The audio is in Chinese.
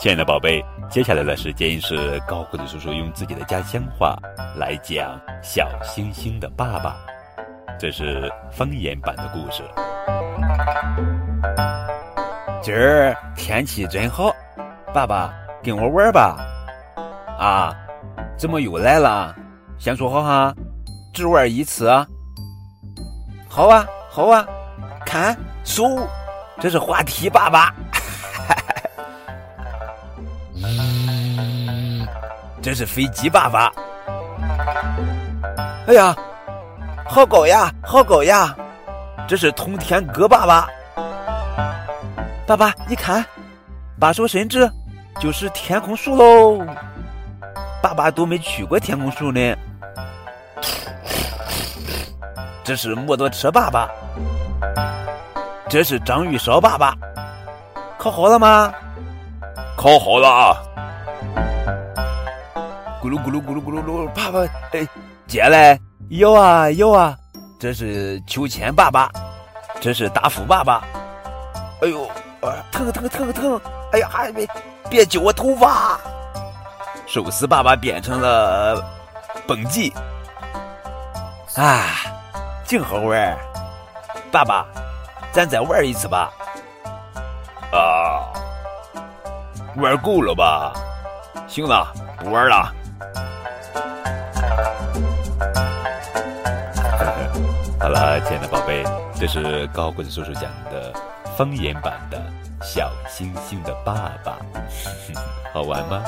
亲爱的宝贝，接下来的时间是高个子叔叔用自己的家乡话来讲小星星的爸爸，这是方言版的故事。今儿天气真好，爸爸跟我玩吧。啊，怎么又来了？先说好哈，只玩一次。啊好啊，好啊，看，手，这是滑梯爸爸。这是飞机爸爸。哎呀，好高呀，好高呀！这是通天阁爸爸。爸爸，你看，把手伸直，就是天空树喽。爸爸都没去过天空树呢。这是摩托车爸爸。这是章鱼烧爸爸。烤好了吗？烤好了！咕噜咕噜咕噜咕噜噜，爸爸，哎，接来有啊有啊，这是秋千爸爸，这是大福爸爸。哎呦，疼疼疼疼！哎呀，还别别揪我头发！寿司爸爸变成了蹦极，啊，净好玩！爸爸，咱再玩一次吧。啊。玩够了吧？行了，不玩了。好了，亲爱的宝贝，这是高个子叔叔讲的方言版的《小星星的爸爸》，好玩吗？